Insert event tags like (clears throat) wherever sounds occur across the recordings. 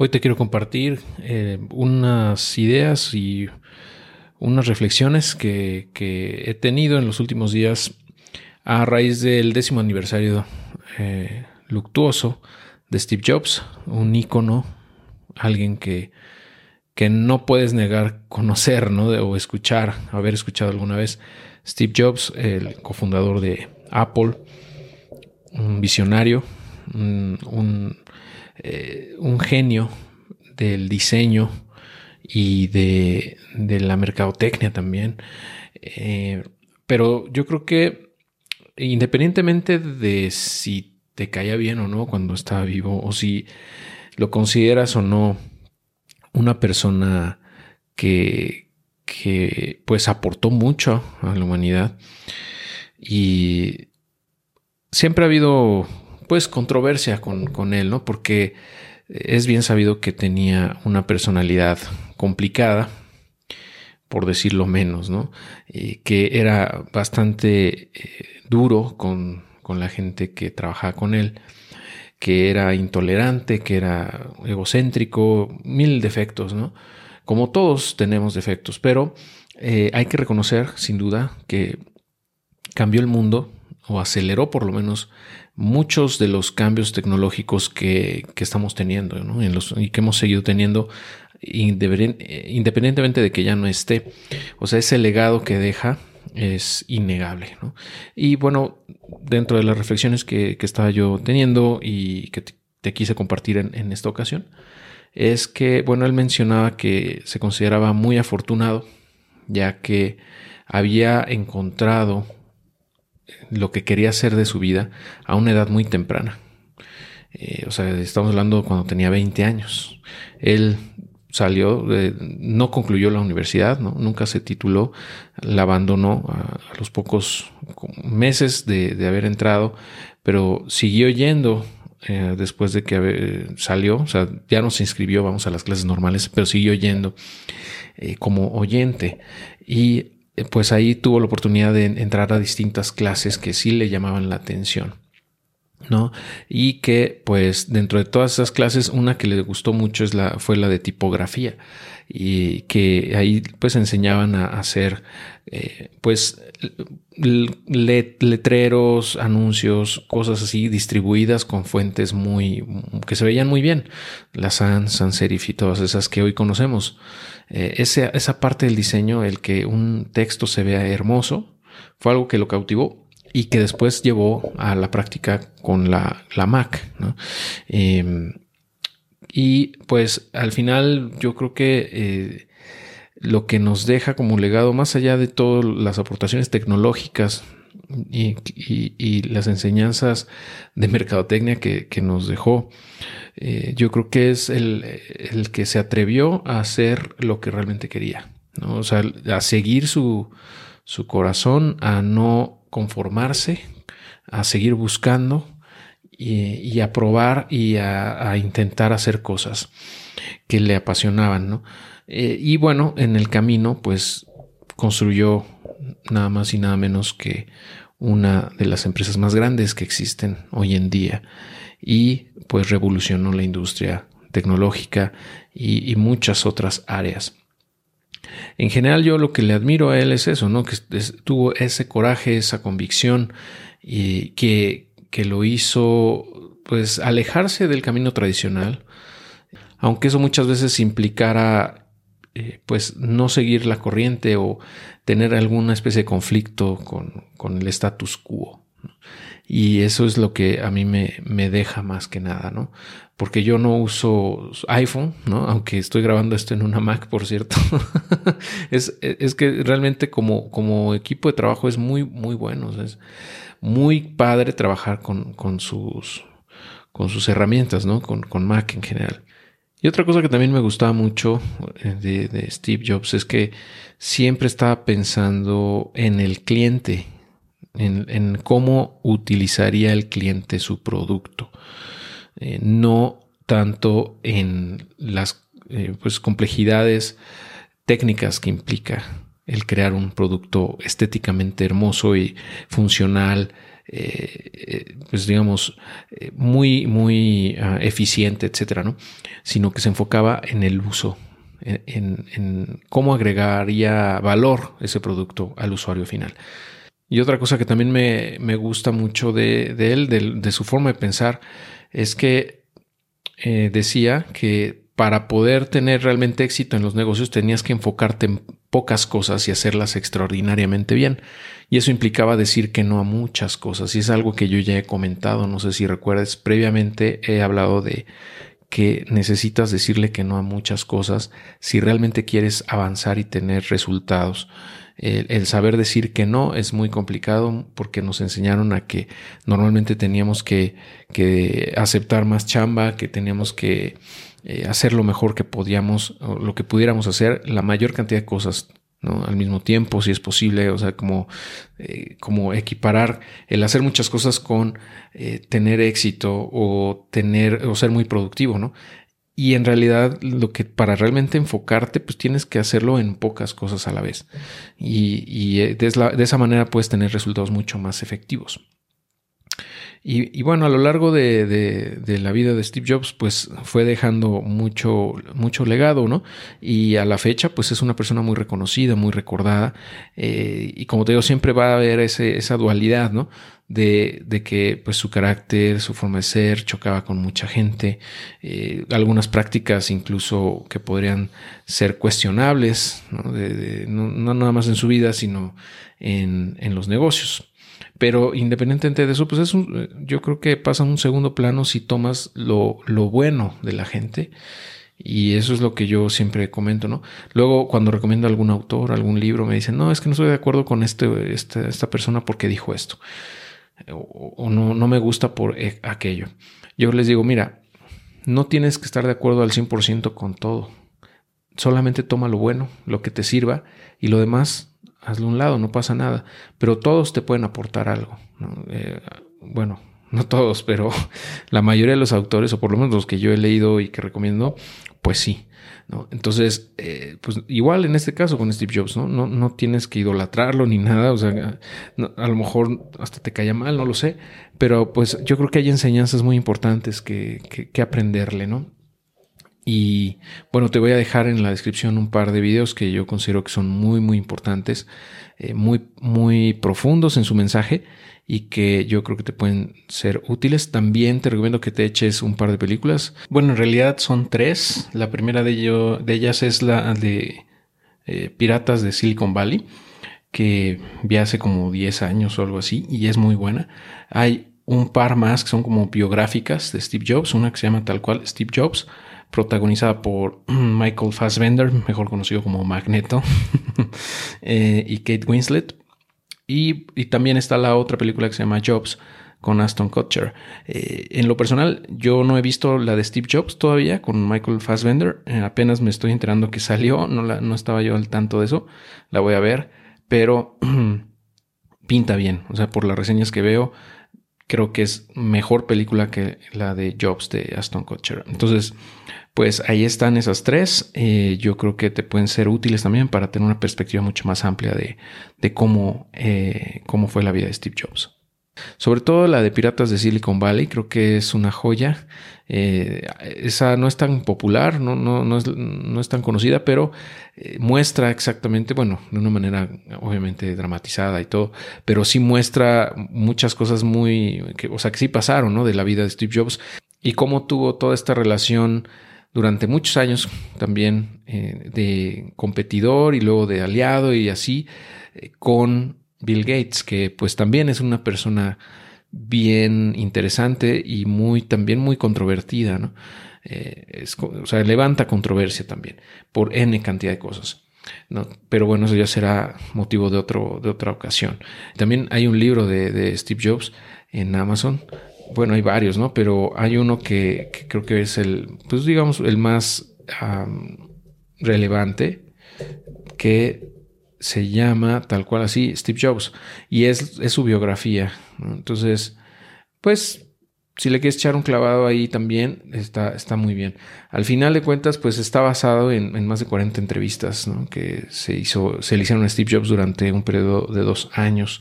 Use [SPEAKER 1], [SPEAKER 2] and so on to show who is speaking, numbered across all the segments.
[SPEAKER 1] Hoy te quiero compartir eh, unas ideas y unas reflexiones que, he tenido en los últimos días a raíz del décimo aniversario eh, luctuoso de Steve Jobs, un ícono, alguien que, que no puedes negar conocer ¿no? o escuchar, haber escuchado alguna vez. Steve Jobs, el cofundador de Apple, un visionario, un eh, un genio del diseño y de, la mercadotecnia también. Eh, pero yo creo que independientemente de si te caía bien o no cuando estaba vivo o si lo consideras o no una persona que, que pues aportó mucho a la humanidad y siempre ha habido pues controversia con, él, ¿no? Porque es bien sabido que tenía una personalidad complicada, por decirlo menos, ¿no? que era bastante eh, duro con, con, la gente que trabajaba con él, que era intolerante, que era egocéntrico, mil defectos, ¿no? Como todos tenemos defectos, pero eh, hay que reconocer, sin duda, que cambió el mundo o aceleró por lo menos muchos de los cambios tecnológicos que, estamos teniendo y que hemos seguido teniendo independientemente de que ya no esté. O sea, ese legado que deja es innegable. Y bueno, dentro de las reflexiones que, estaba yo teniendo y que te, quise compartir en, en, esta ocasión, es que, bueno, él mencionaba que se consideraba muy afortunado, ya que había encontrado lo que quería hacer de su vida a una edad muy temprana. Eh, o sea, estamos hablando cuando tenía 20 años. Él salió, no concluyó la universidad, nunca se tituló, la abandonó a, los pocos meses de, haber entrado, pero siguió yendo eh, después de que salió, o sea, ya no se inscribió, vamos a las clases normales, pero siguió yendo eh, como oyente. Y pues ahí tuvo la oportunidad de entrar a distintas clases que sí le llamaban la atención. ¿No? Y que pues dentro de todas esas clases una que le gustó mucho es la, fue la de tipografía y que ahí pues enseñaban a hacer eh, pues letreros, anuncios, cosas así distribuidas con fuentes muy que se veían muy bien, la sans, sans serif y todas esas que hoy conocemos. Eh, esa, parte del diseño, el que un texto se vea hermoso, fue algo que lo cautivó y que después llevó a la práctica con la, Mac. Em, y pues al final yo creo que eh, lo que nos deja como legado, más allá de todas las aportaciones tecnológicas y, las enseñanzas de mercadotecnia que, nos dejó, eh, yo creo que es el, que se atrevió a hacer lo que realmente quería, ¿no? o sea, a seguir su, corazón, a no conformarse, a seguir buscando y, a probar y a, intentar hacer cosas que le apasionaban, ¿no? Eh, y bueno, en el camino, pues construyó nada más y nada menos que una de las empresas más grandes que existen hoy en día y pues revolucionó la industria tecnológica y, muchas otras áreas. En general yo lo que le admiro a él es eso, ¿no? Que tuvo ese coraje, esa convicción y que, que lo hizo pues alejarse del camino tradicional, aunque eso muchas veces implicara eh, pues no seguir la corriente o tener alguna especie de conflicto con, el status quo. Y eso es lo que a mí me, me, deja más que nada, ¿no? Porque yo no uso iPhone, ¿no? Aunque estoy grabando esto en una Mac, por cierto. (laughs) es, es, que realmente como, como equipo de trabajo es muy, muy bueno. es muy padre trabajar con, con, sus, con sus herramientas, ¿no? Con, con Mac en general. Y otra cosa que también me gustaba mucho eh, de, Steve Jobs es que siempre estaba pensando en el cliente, en, cómo utilizaría el cliente su producto, eh, no tanto en las eh, pues, complejidades técnicas que implica el crear un producto estéticamente hermoso y funcional, eh, pues digamos, muy, muy ah, eficiente, etcétera, ¿no? Sino que se enfocaba en el uso, en, cómo agregaría valor ese producto al usuario final. Y otra cosa que también me, gusta mucho de, él, de, su forma de pensar, es que eh, decía que para poder tener realmente éxito en los negocios tenías que enfocarte en pocas cosas y hacerlas extraordinariamente bien. Y eso implicaba decir que no a muchas cosas. Y es algo que yo ya he comentado, no sé si recuerdas, previamente he hablado de que necesitas decirle que no a muchas cosas si realmente quieres avanzar y tener resultados. El, saber decir que no es muy complicado porque nos enseñaron a que normalmente teníamos que, que aceptar más chamba, que teníamos que eh, hacer lo mejor que podíamos, lo que pudiéramos hacer, la mayor cantidad de cosas ¿no? al mismo tiempo, si es posible, o sea, como, eh, como equiparar el hacer muchas cosas con eh, tener éxito o tener o ser muy productivo, ¿no? Y en realidad lo que para realmente enfocarte, pues tienes que hacerlo en pocas cosas a la vez. Y, y de, de esa manera puedes tener resultados mucho más efectivos. Y, bueno, a lo largo de, la vida de Steve Jobs, pues fue dejando mucho, mucho legado, ¿no? Y a la fecha, pues es una persona muy reconocida, muy recordada. Eh, y como te digo, siempre va a haber esa dualidad, ¿no? De, que pues su carácter, su forma de ser chocaba con mucha gente, eh, algunas prácticas incluso que podrían ser cuestionables, ¿no? no, nada más en su vida, sino en los negocios. Pero independientemente de eso, pues es un, yo creo que pasa un segundo plano si tomas lo, lo bueno de la gente. Y eso es lo que yo siempre comento, ¿no? Luego, cuando recomiendo algún autor, algún libro, me dicen, no, es que no estoy de acuerdo con este, este esta persona porque dijo esto. O, no, no me gusta por e, aquello. Yo les digo, mira, no tienes que estar de acuerdo al 100% con todo. Solamente toma lo bueno, lo que te sirva, y lo demás hazlo a un lado, no pasa nada. Pero todos te pueden aportar algo. Eh, bueno, (laughs) no todos, pero (laughs) la mayoría de los autores, o por lo menos los que yo he leído y que recomiendo, pues sí. ¿no? Entonces, eh, pues igual en este caso con Steve Jobs, ¿no? No, no tienes que idolatrarlo ni nada, o sea, a lo mejor hasta te caía mal, no lo sé, pero pues yo creo que hay enseñanzas muy importantes que, que, que aprenderle, ¿no? Y bueno, te voy a dejar en la descripción un par de videos que yo considero que son muy, muy importantes, eh, muy, muy profundos en su mensaje y que yo creo que te pueden ser útiles. También te recomiendo que te eches un par de películas. Bueno, en realidad son tres. La primera de, ello, de ellas es la de eh, Piratas de Silicon Valley, que vi hace como 10 años o algo así y es muy buena. Hay un par más que son como biográficas de Steve Jobs, una que se llama tal cual Steve Jobs protagonizada por (clears throat) Michael Fassbender, mejor conocido como Magneto, (laughs) eh, y Kate Winslet. Y, también está la otra película que se llama Jobs con Aston Kutcher. Eh, en lo personal, yo no he visto la de Steve Jobs todavía con Michael Fassbender. Eh, apenas me estoy enterando que salió, no, la, no estaba yo al tanto de eso. La voy a ver, pero (clears throat) pinta bien. O sea, por las reseñas que veo, creo que es mejor película que la de Jobs de Aston Kutcher. Entonces, pues ahí están esas tres. Eh, yo creo que te pueden ser útiles también para tener una perspectiva mucho más amplia de, de cómo, eh, cómo fue la vida de Steve Jobs. Sobre todo la de Piratas de Silicon Valley, creo que es una joya. Eh, esa no es tan popular, no, no, no, es, no es, tan conocida, pero eh, muestra exactamente, bueno, de una manera obviamente dramatizada y todo, pero sí muestra muchas cosas muy, que, o sea, que sí pasaron, ¿no? De la vida de Steve Jobs y cómo tuvo toda esta relación durante muchos años también eh, de competidor y luego de aliado y así con Bill Gates, que pues también es una persona bien interesante y muy también muy controvertida, ¿no? Eh, o sea, levanta controversia también por N cantidad de cosas. ¿no? Pero bueno, eso ya será motivo de, otro, de otra ocasión. También hay un libro de, Steve Jobs en Amazon. Bueno, hay varios, ¿no? Pero hay uno que, creo que es el, pues digamos, el más relevante que se llama tal cual así Steve Jobs y es, es su biografía. Entonces, pues si le quieres echar un clavado ahí también, está, está muy bien. Al final de cuentas, pues está basado en, más de 40 entrevistas que se, hizo, se le hicieron a Steve Jobs durante un periodo de dos años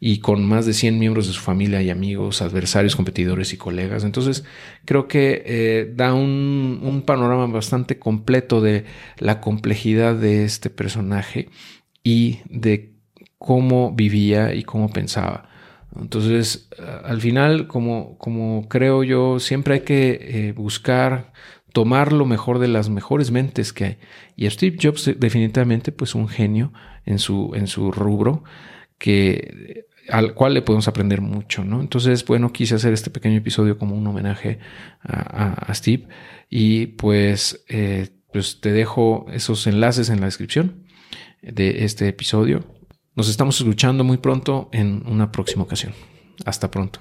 [SPEAKER 1] y con más de 100 miembros de su familia y amigos, adversarios, competidores y colegas. Entonces, creo que eh, da un, un panorama bastante completo de la complejidad de este personaje y de cómo vivía y cómo pensaba. Entonces, al final, como, como creo yo, siempre hay que eh, buscar tomar lo mejor de las mejores mentes que hay. Y Steve Jobs definitivamente pues un genio en su, en su rubro que al cual le podemos aprender mucho, ¿no? Entonces, bueno, quise hacer este pequeño episodio como un homenaje a, Steve y pues, eh, pues te dejo esos enlaces en la descripción de este episodio nos estamos escuchando muy pronto en una próxima ocasión. Hasta pronto.